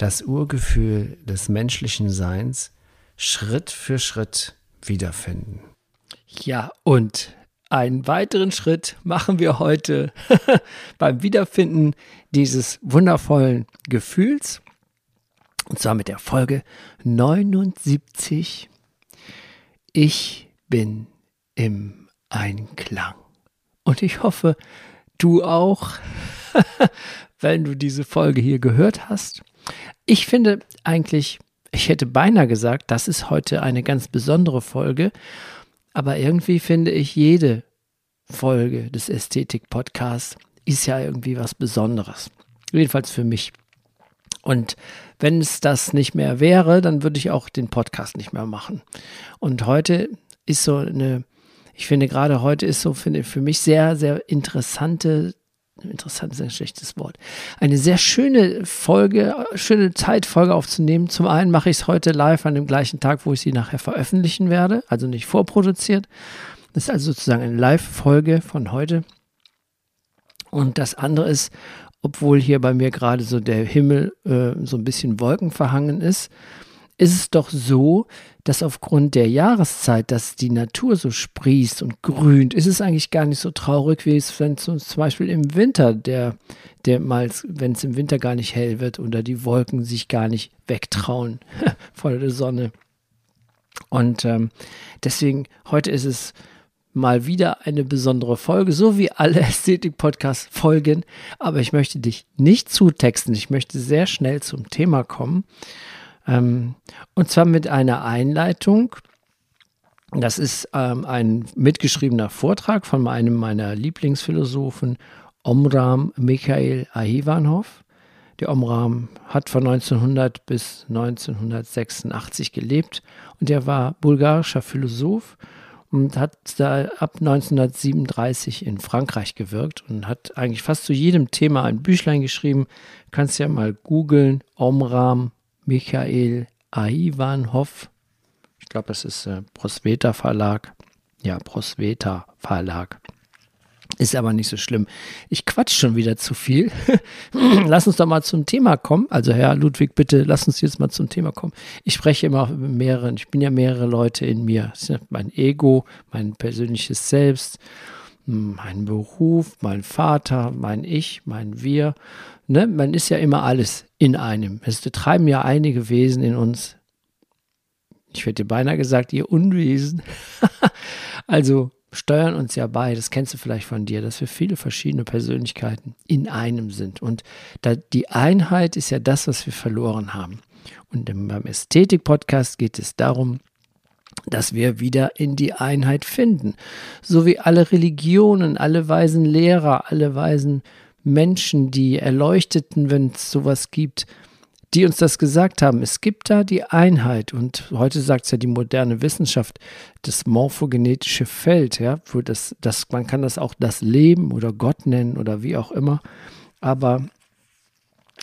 das Urgefühl des menschlichen Seins Schritt für Schritt wiederfinden. Ja, und einen weiteren Schritt machen wir heute beim Wiederfinden dieses wundervollen Gefühls. Und zwar mit der Folge 79. Ich bin im Einklang. Und ich hoffe, du auch, wenn du diese Folge hier gehört hast. Ich finde eigentlich, ich hätte beinahe gesagt, das ist heute eine ganz besondere Folge, aber irgendwie finde ich, jede Folge des Ästhetik-Podcasts ist ja irgendwie was Besonderes. Jedenfalls für mich. Und wenn es das nicht mehr wäre, dann würde ich auch den Podcast nicht mehr machen. Und heute ist so eine, ich finde gerade heute ist so finde für mich sehr, sehr interessante interessant ist ein schlechtes Wort. Eine sehr schöne Folge, schöne Zeitfolge aufzunehmen. Zum einen mache ich es heute live an dem gleichen Tag, wo ich sie nachher veröffentlichen werde, also nicht vorproduziert. Das ist also sozusagen eine Live-Folge von heute. Und das andere ist, obwohl hier bei mir gerade so der Himmel äh, so ein bisschen wolkenverhangen ist, ist es doch so, dass aufgrund der Jahreszeit, dass die Natur so sprießt und grünt, ist es eigentlich gar nicht so traurig, wie es, wenn es uns zum Beispiel im Winter, der, der mal, wenn es im Winter gar nicht hell wird oder die Wolken sich gar nicht wegtrauen vor der Sonne. Und ähm, deswegen, heute ist es mal wieder eine besondere Folge, so wie alle Ästhetik-Podcast-Folgen. Aber ich möchte dich nicht zutexten. Ich möchte sehr schnell zum Thema kommen. Ähm, und zwar mit einer Einleitung. Das ist ähm, ein mitgeschriebener Vortrag von einem meiner Lieblingsphilosophen, Omram Mikhail Ahivanov. Der Omram hat von 1900 bis 1986 gelebt und er war bulgarischer Philosoph und hat da ab 1937 in Frankreich gewirkt und hat eigentlich fast zu jedem Thema ein Büchlein geschrieben. Kannst ja mal googeln, Omram Michael Aivanhoff. Ich glaube, das ist äh, Prosveta Verlag. Ja, Prosveta Verlag. Ist aber nicht so schlimm. Ich quatsch schon wieder zu viel. lass uns doch mal zum Thema kommen. Also Herr Ludwig, bitte lass uns jetzt mal zum Thema kommen. Ich spreche immer mit mehreren, ich bin ja mehrere Leute in mir. mein Ego, mein persönliches Selbst, mein Beruf, mein Vater, mein Ich, mein Wir. Ne? Man ist ja immer alles in einem. Es treiben ja einige Wesen in uns. Ich hätte beinahe gesagt, ihr Unwesen. also steuern uns ja bei, das kennst du vielleicht von dir, dass wir viele verschiedene Persönlichkeiten in einem sind. Und die Einheit ist ja das, was wir verloren haben. Und beim Ästhetik-Podcast geht es darum, dass wir wieder in die Einheit finden. So wie alle Religionen, alle weisen Lehrer, alle weisen Menschen, die Erleuchteten, wenn es sowas gibt, die uns das gesagt haben. Es gibt da die Einheit und heute sagt es ja die moderne Wissenschaft, das morphogenetische Feld, ja, wo das, das, man kann das auch das Leben oder Gott nennen oder wie auch immer. Aber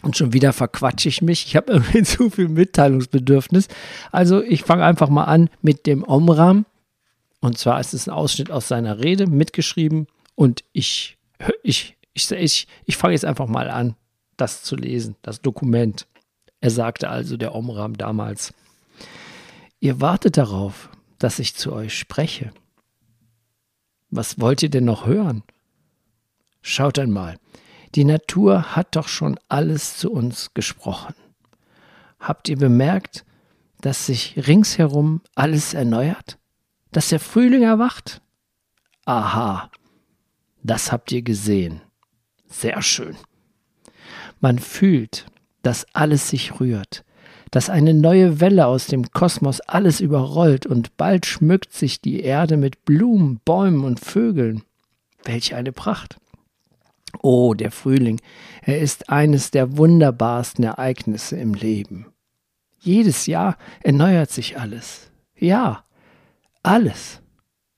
und schon wieder verquatsche ich mich. Ich habe irgendwie zu viel Mitteilungsbedürfnis. Also ich fange einfach mal an mit dem Omram. Und zwar ist es ein Ausschnitt aus seiner Rede mitgeschrieben. Und ich, ich, ich, ich, ich fange jetzt einfach mal an, das zu lesen, das Dokument. Er sagte also der Omram damals, ihr wartet darauf, dass ich zu euch spreche. Was wollt ihr denn noch hören? Schaut einmal, die Natur hat doch schon alles zu uns gesprochen. Habt ihr bemerkt, dass sich ringsherum alles erneuert? Dass der Frühling erwacht? Aha, das habt ihr gesehen. Sehr schön. Man fühlt, dass alles sich rührt, dass eine neue Welle aus dem Kosmos alles überrollt und bald schmückt sich die Erde mit Blumen, Bäumen und Vögeln. Welch eine Pracht! Oh, der Frühling, er ist eines der wunderbarsten Ereignisse im Leben. Jedes Jahr erneuert sich alles. Ja, alles,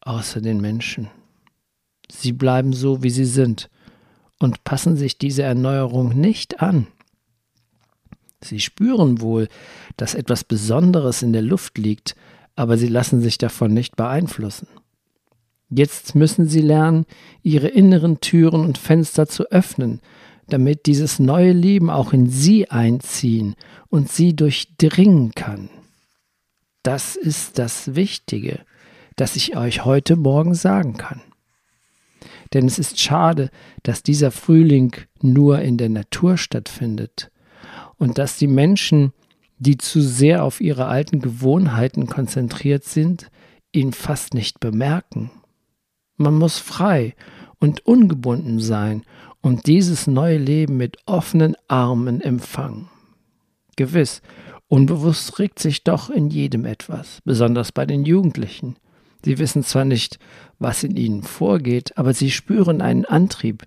außer den Menschen. Sie bleiben so, wie sie sind und passen sich diese Erneuerung nicht an. Sie spüren wohl, dass etwas Besonderes in der Luft liegt, aber sie lassen sich davon nicht beeinflussen. Jetzt müssen sie lernen, ihre inneren Türen und Fenster zu öffnen, damit dieses neue Leben auch in sie einziehen und sie durchdringen kann. Das ist das Wichtige, das ich euch heute Morgen sagen kann. Denn es ist schade, dass dieser Frühling nur in der Natur stattfindet und dass die Menschen, die zu sehr auf ihre alten Gewohnheiten konzentriert sind, ihn fast nicht bemerken. Man muss frei und ungebunden sein und dieses neue Leben mit offenen Armen empfangen. Gewiss, unbewusst regt sich doch in jedem etwas, besonders bei den Jugendlichen. Sie wissen zwar nicht, was in ihnen vorgeht, aber sie spüren einen Antrieb,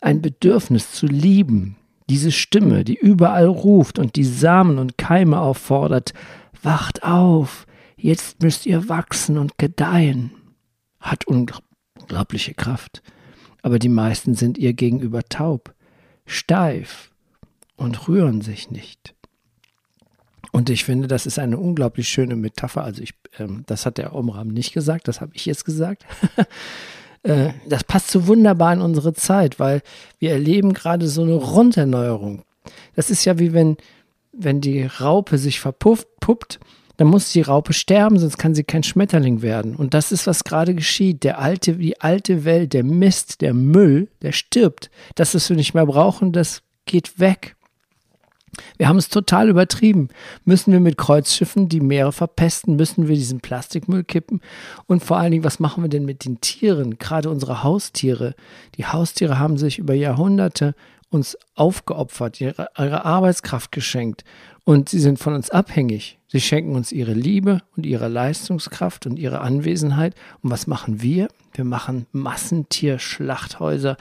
ein Bedürfnis zu lieben, diese Stimme, die überall ruft und die Samen und Keime auffordert, wacht auf, jetzt müsst ihr wachsen und gedeihen, hat unglaubliche Kraft. Aber die meisten sind ihr gegenüber taub, steif und rühren sich nicht. Und ich finde, das ist eine unglaublich schöne Metapher. Also ich, ähm, das hat der Omram nicht gesagt, das habe ich jetzt gesagt. Äh, das passt so wunderbar in unsere Zeit, weil wir erleben gerade so eine Runderneuerung. Das ist ja wie wenn, wenn die Raupe sich verpufft, puppt, dann muss die Raupe sterben, sonst kann sie kein Schmetterling werden. Und das ist, was gerade geschieht. Der alte, die alte Welt, der Mist, der Müll, der stirbt. Das, was wir nicht mehr brauchen, das geht weg. Wir haben es total übertrieben. Müssen wir mit Kreuzschiffen die Meere verpesten? Müssen wir diesen Plastikmüll kippen? Und vor allen Dingen, was machen wir denn mit den Tieren? Gerade unsere Haustiere. Die Haustiere haben sich über Jahrhunderte uns aufgeopfert, ihre, ihre Arbeitskraft geschenkt. Und sie sind von uns abhängig. Sie schenken uns ihre Liebe und ihre Leistungskraft und ihre Anwesenheit. Und was machen wir? Wir machen Massentierschlachthäuser.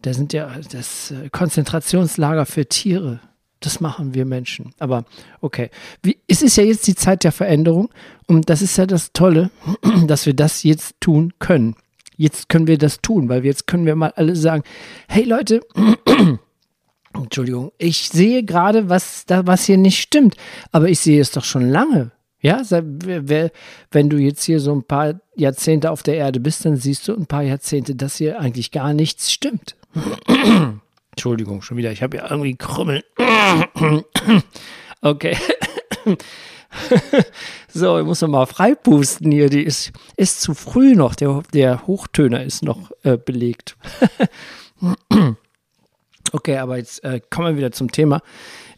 Da sind ja das äh, Konzentrationslager für Tiere. Das machen wir Menschen. Aber okay. Wie, es ist ja jetzt die Zeit der Veränderung und das ist ja das Tolle, dass wir das jetzt tun können. Jetzt können wir das tun, weil jetzt können wir mal alle sagen, hey Leute, Entschuldigung, ich sehe gerade, was da, was hier nicht stimmt, aber ich sehe es doch schon lange. Ja, wenn du jetzt hier so ein paar Jahrzehnte auf der Erde bist, dann siehst du ein paar Jahrzehnte, dass hier eigentlich gar nichts stimmt. Entschuldigung, schon wieder. Ich habe ja irgendwie Krümmeln. okay. so, ich muss noch mal freipusten hier. Die ist, ist zu früh noch. Der, der Hochtöner ist noch äh, belegt. Okay, aber jetzt äh, kommen wir wieder zum Thema.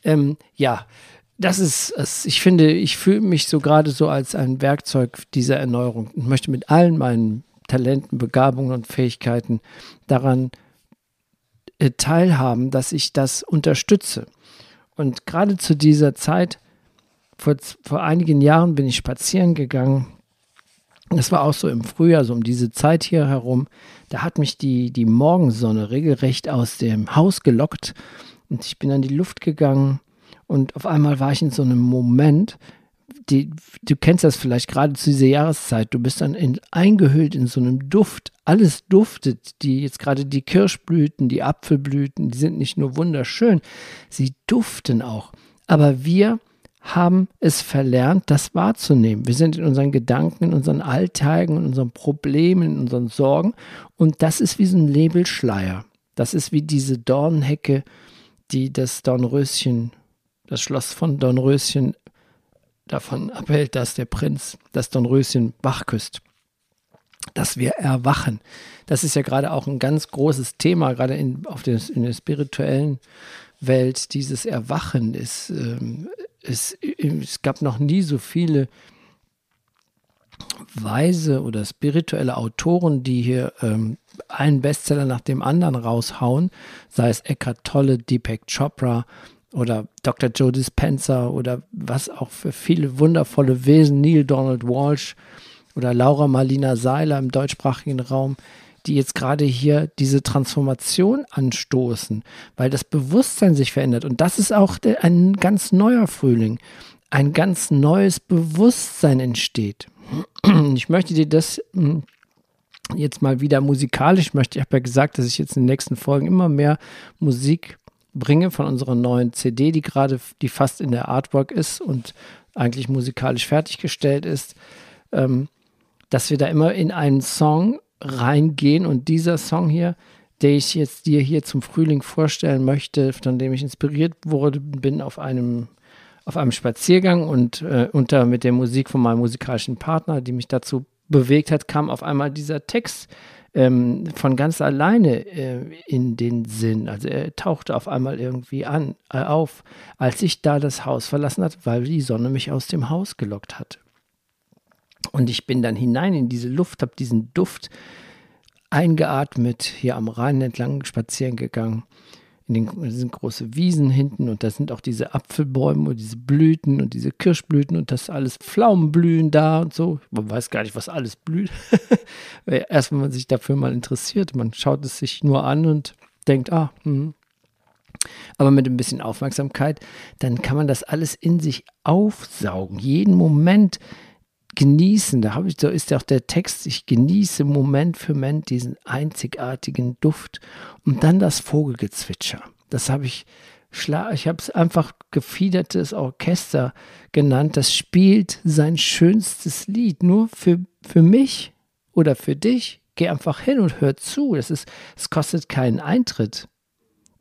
Ähm, ja, das ist, das, ich finde, ich fühle mich so gerade so als ein Werkzeug dieser Erneuerung und möchte mit allen meinen Talenten, Begabungen und Fähigkeiten daran äh, teilhaben, dass ich das unterstütze. Und gerade zu dieser Zeit, vor, vor einigen Jahren bin ich spazieren gegangen. Das war auch so im Frühjahr, so um diese Zeit hier herum. Da hat mich die, die Morgensonne regelrecht aus dem Haus gelockt und ich bin an die Luft gegangen und auf einmal war ich in so einem Moment, die, du kennst das vielleicht gerade zu dieser Jahreszeit, du bist dann in, eingehüllt in so einem Duft. Alles duftet, die jetzt gerade die Kirschblüten, die Apfelblüten, die sind nicht nur wunderschön, sie duften auch. Aber wir haben es verlernt, das wahrzunehmen. Wir sind in unseren Gedanken, in unseren Alltagen, in unseren Problemen, in unseren Sorgen. Und das ist wie so ein Nebelschleier. Das ist wie diese Dornhecke, die das Dornröschen, das Schloss von Dornröschen davon abhält, dass der Prinz das Dornröschen wach küsst. Dass wir erwachen. Das ist ja gerade auch ein ganz großes Thema, gerade in, auf des, in der spirituellen Welt. Dieses Erwachen ist, ähm, es, es gab noch nie so viele weise oder spirituelle Autoren, die hier ähm, einen Bestseller nach dem anderen raushauen, sei es Eckhart Tolle, Deepak Chopra, oder Dr. Joe Dispenza oder was auch für viele wundervolle Wesen, Neil Donald Walsh oder Laura Marlina Seiler im deutschsprachigen Raum, die jetzt gerade hier diese Transformation anstoßen, weil das Bewusstsein sich verändert. Und das ist auch ein ganz neuer Frühling. ein ganz neues Bewusstsein entsteht. Ich möchte dir das hm, jetzt mal wieder musikalisch möchte. Ich habe ja gesagt, dass ich jetzt in den nächsten Folgen immer mehr Musik bringe von unserer neuen CD, die gerade, die fast in der Artwork ist und eigentlich musikalisch fertiggestellt ist, ähm, dass wir da immer in einen Song reingehen und dieser Song hier, den ich jetzt dir hier zum Frühling vorstellen möchte, von dem ich inspiriert wurde, bin auf einem auf einem Spaziergang und äh, unter mit der Musik von meinem musikalischen Partner, die mich dazu bewegt hat, kam auf einmal dieser Text ähm, von ganz alleine äh, in den Sinn. Also er tauchte auf einmal irgendwie an, äh, auf, als ich da das Haus verlassen hat, weil die Sonne mich aus dem Haus gelockt hat. Und ich bin dann hinein in diese Luft, habe diesen Duft eingeatmet, hier am Rhein entlang spazieren gegangen in den sind große Wiesen hinten und da sind auch diese Apfelbäume und diese Blüten und diese Kirschblüten und das alles Pflaumenblühen da und so. Man weiß gar nicht, was alles blüht. Erst wenn man sich dafür mal interessiert, man schaut es sich nur an und denkt, ah, hm. Aber mit ein bisschen Aufmerksamkeit, dann kann man das alles in sich aufsaugen. Jeden Moment genießen. Da habe ich, so ist ja auch der Text, ich genieße Moment für Moment diesen einzigartigen Duft und dann das Vogelgezwitscher. Das habe ich, ich habe es einfach gefiedertes Orchester genannt. Das spielt sein schönstes Lied nur für, für mich oder für dich. Geh einfach hin und hör zu. Das ist, es kostet keinen Eintritt.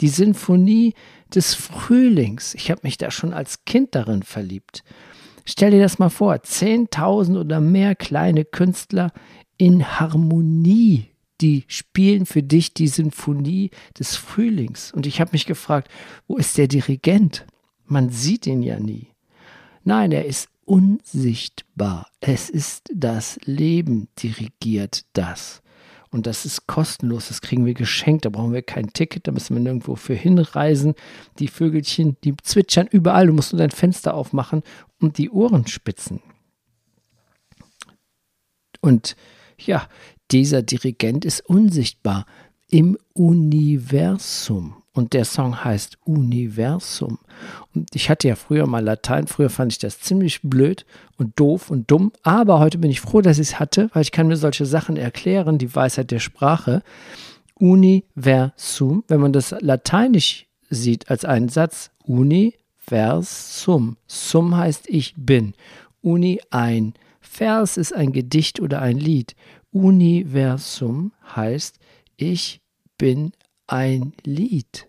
Die Sinfonie des Frühlings. Ich habe mich da schon als Kind darin verliebt. Stell dir das mal vor, 10.000 oder mehr kleine Künstler in Harmonie, die spielen für dich die Sinfonie des Frühlings. Und ich habe mich gefragt, wo ist der Dirigent? Man sieht ihn ja nie. Nein, er ist unsichtbar. Es ist das Leben dirigiert das. Und das ist kostenlos, das kriegen wir geschenkt, da brauchen wir kein Ticket, da müssen wir nirgendwo für hinreisen. Die Vögelchen, die zwitschern überall, du musst nur dein Fenster aufmachen und die Ohren spitzen. Und ja, dieser Dirigent ist unsichtbar im Universum. Und der Song heißt Universum. Und ich hatte ja früher mal Latein. Früher fand ich das ziemlich blöd und doof und dumm. Aber heute bin ich froh, dass ich es hatte, weil ich kann mir solche Sachen erklären, die Weisheit der Sprache. Universum, wenn man das lateinisch sieht als einen Satz, Universum. Sum heißt ich bin. Uni ein. Vers ist ein Gedicht oder ein Lied. Universum heißt ich bin ein Lied.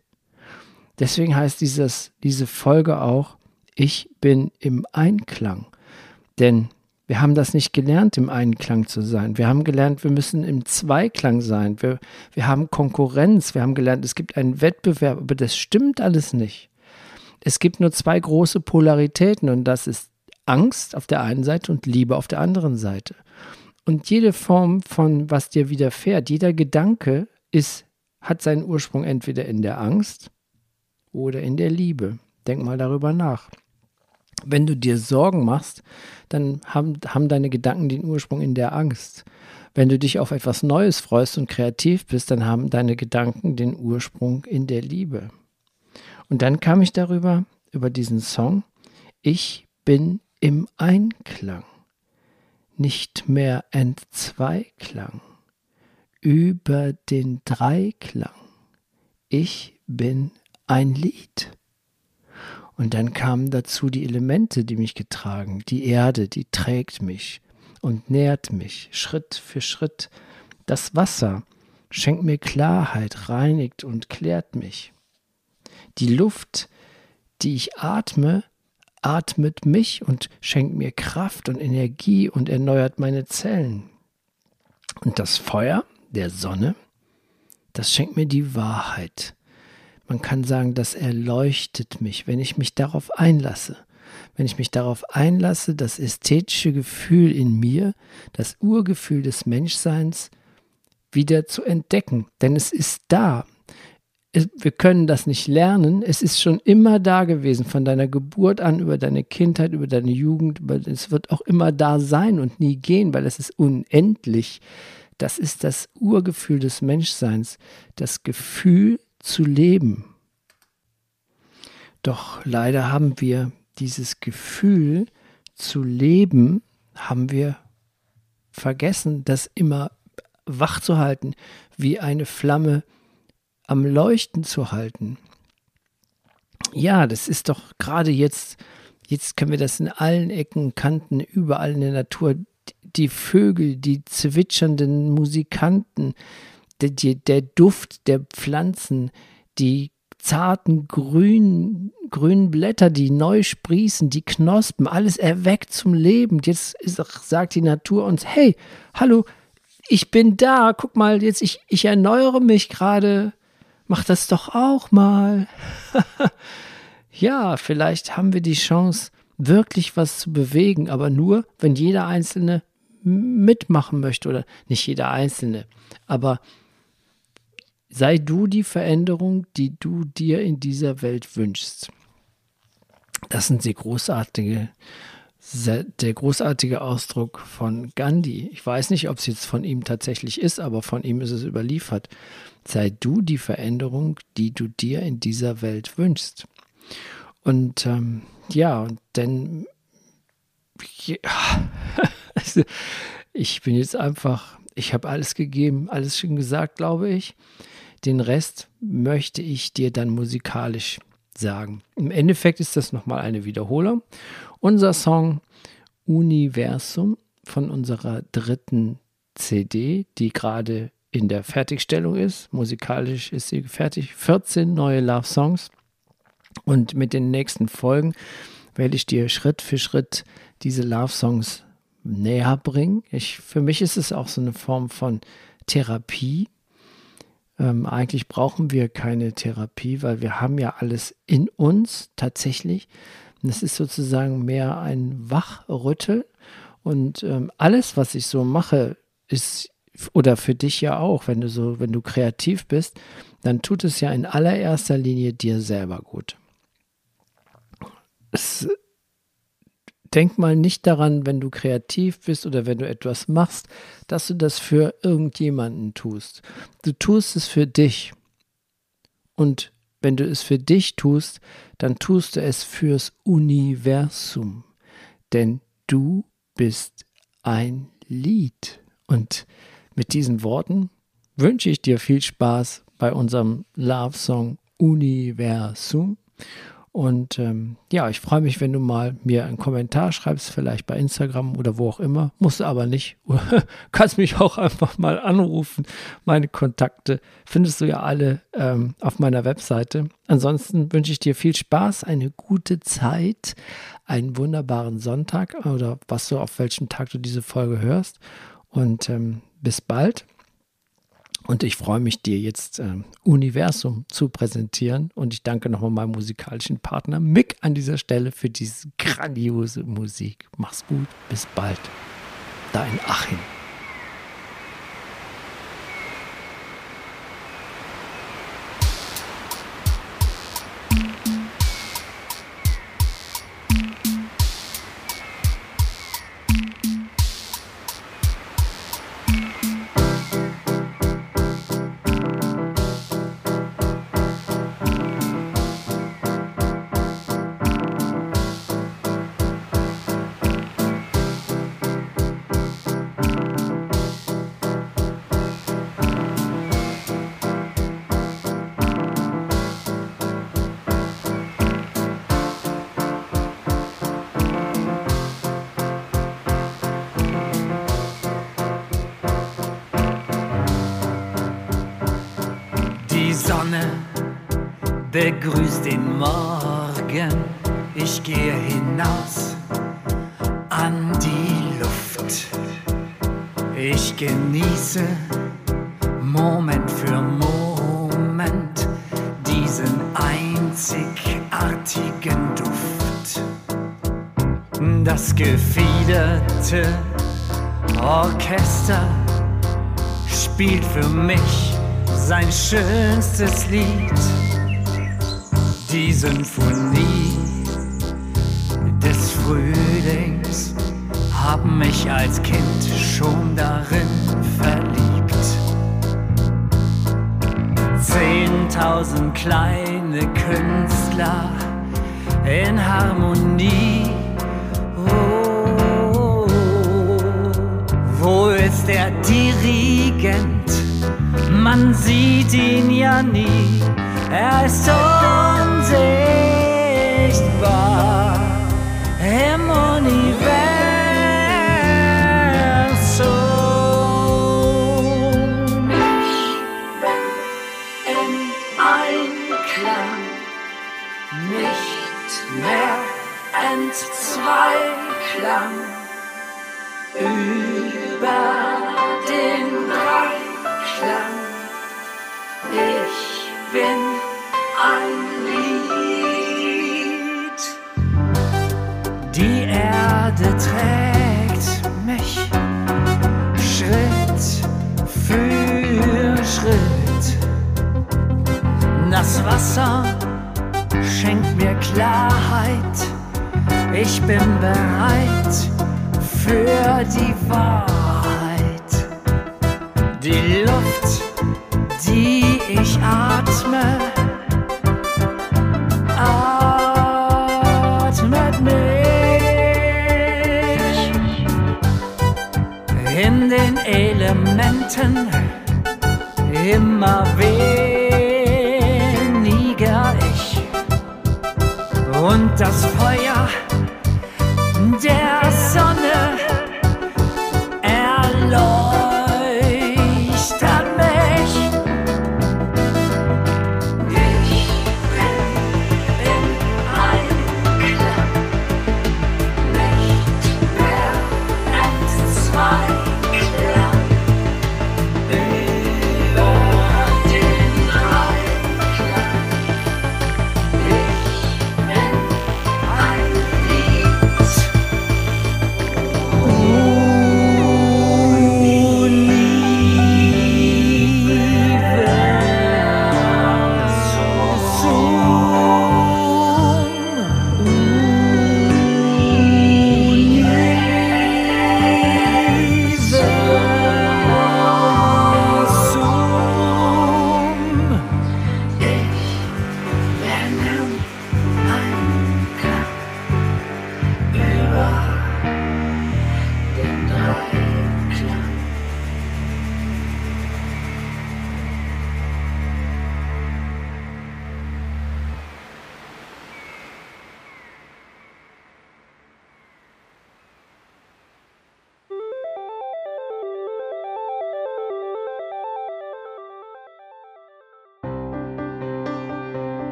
Deswegen heißt dieses, diese Folge auch, ich bin im Einklang. Denn wir haben das nicht gelernt, im Einklang zu sein. Wir haben gelernt, wir müssen im Zweiklang sein. Wir, wir haben Konkurrenz. Wir haben gelernt, es gibt einen Wettbewerb. Aber das stimmt alles nicht. Es gibt nur zwei große Polaritäten und das ist Angst auf der einen Seite und Liebe auf der anderen Seite. Und jede Form von was dir widerfährt, jeder Gedanke ist hat seinen Ursprung entweder in der Angst oder in der Liebe. Denk mal darüber nach. Wenn du dir Sorgen machst, dann haben, haben deine Gedanken den Ursprung in der Angst. Wenn du dich auf etwas Neues freust und kreativ bist, dann haben deine Gedanken den Ursprung in der Liebe. Und dann kam ich darüber, über diesen Song, ich bin im Einklang, nicht mehr Entzweiklang über den Dreiklang. Ich bin ein Lied. Und dann kamen dazu die Elemente, die mich getragen. Die Erde, die trägt mich und nährt mich Schritt für Schritt. Das Wasser schenkt mir Klarheit, reinigt und klärt mich. Die Luft, die ich atme, atmet mich und schenkt mir Kraft und Energie und erneuert meine Zellen. Und das Feuer, der Sonne, das schenkt mir die Wahrheit. Man kann sagen, das erleuchtet mich, wenn ich mich darauf einlasse. Wenn ich mich darauf einlasse, das ästhetische Gefühl in mir, das Urgefühl des Menschseins wieder zu entdecken. Denn es ist da. Wir können das nicht lernen. Es ist schon immer da gewesen, von deiner Geburt an, über deine Kindheit, über deine Jugend. Es wird auch immer da sein und nie gehen, weil es ist unendlich. Das ist das Urgefühl des Menschseins, das Gefühl zu leben. Doch leider haben wir dieses Gefühl zu leben, haben wir vergessen, das immer wach zu halten, wie eine Flamme am Leuchten zu halten. Ja, das ist doch gerade jetzt, jetzt können wir das in allen Ecken, Kanten, überall in der Natur, die Vögel, die zwitschernden Musikanten, der, der Duft der Pflanzen, die zarten grünen, grünen Blätter, die neu sprießen, die Knospen, alles erweckt zum Leben. Jetzt ist, sagt die Natur uns, hey, hallo, ich bin da, guck mal, jetzt ich, ich erneuere mich gerade, mach das doch auch mal. ja, vielleicht haben wir die Chance, wirklich was zu bewegen, aber nur, wenn jeder Einzelne mitmachen möchte oder nicht jeder Einzelne, aber sei du die Veränderung, die du dir in dieser Welt wünschst. Das sind die großartige, der großartige Ausdruck von Gandhi. Ich weiß nicht, ob es jetzt von ihm tatsächlich ist, aber von ihm ist es überliefert. Sei du die Veränderung, die du dir in dieser Welt wünschst. Und ähm, ja, und denn ja, also, ich bin jetzt einfach, ich habe alles gegeben, alles schon gesagt, glaube ich. Den Rest möchte ich dir dann musikalisch sagen. Im Endeffekt ist das nochmal eine Wiederholung. Unser Song Universum von unserer dritten CD, die gerade in der Fertigstellung ist. Musikalisch ist sie fertig. 14 neue Love Songs. Und mit den nächsten Folgen werde ich dir Schritt für Schritt diese Love Songs näher bringen. Ich, für mich ist es auch so eine Form von Therapie, ähm, eigentlich brauchen wir keine Therapie, weil wir haben ja alles in uns tatsächlich. Und es ist sozusagen mehr ein Wachrüttel. Und ähm, alles, was ich so mache, ist, oder für dich ja auch, wenn du so, wenn du kreativ bist, dann tut es ja in allererster Linie dir selber gut. Es denk mal nicht daran, wenn du kreativ bist oder wenn du etwas machst, dass du das für irgendjemanden tust. Du tust es für dich. Und wenn du es für dich tust, dann tust du es fürs Universum. Denn du bist ein Lied. Und mit diesen Worten wünsche ich dir viel Spaß bei unserem Love Song Universum. Und ähm, ja, ich freue mich, wenn du mal mir einen Kommentar schreibst, vielleicht bei Instagram oder wo auch immer. Musst aber nicht. kannst mich auch einfach mal anrufen. Meine Kontakte findest du ja alle ähm, auf meiner Webseite. Ansonsten wünsche ich dir viel Spaß, eine gute Zeit, einen wunderbaren Sonntag oder was du auf welchem Tag du diese Folge hörst. Und ähm, bis bald. Und ich freue mich, dir jetzt äh, Universum zu präsentieren. Und ich danke nochmal meinem musikalischen Partner Mick an dieser Stelle für diese grandiose Musik. Mach's gut, bis bald. Dein Achim. Begrüßt den Morgen. Ich gehe hinaus an die Luft. Ich genieße Moment für Moment diesen einzigartigen Duft. Das gefiederte Orchester spielt für mich sein schönstes Lied, die Symphonie des Frühlings hab mich als Kind schon darin verliebt. Zehntausend kleine Künstler in Harmonie. Oh, wo ist der Dirigent? Man sieht ihn ja nie. Er ist so sichtbar. die Luft, die ich atme, atmet mich in den Elementen immer weniger ich und das Feuer.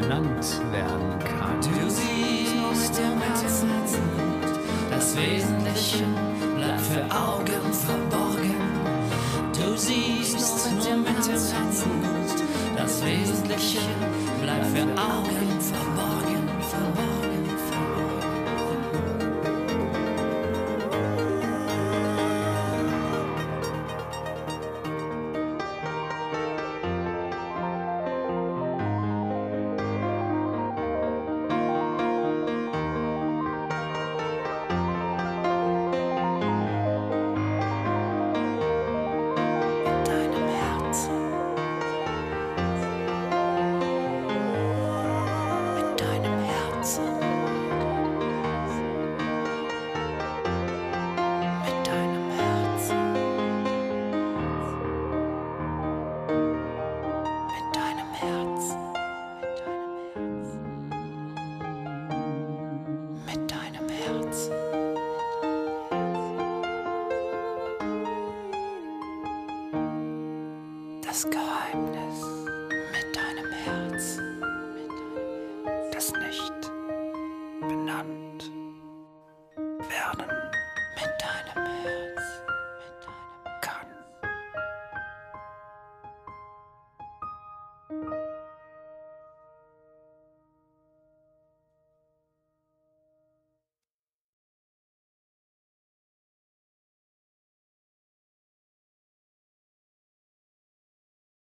Benannt werden kann? Du siehst im Herzen, das Wesentliche bleibt für Augen verborgen. Du siehst nur mit dem Herzen, das Wesentliche bleibt für Augen verborgen,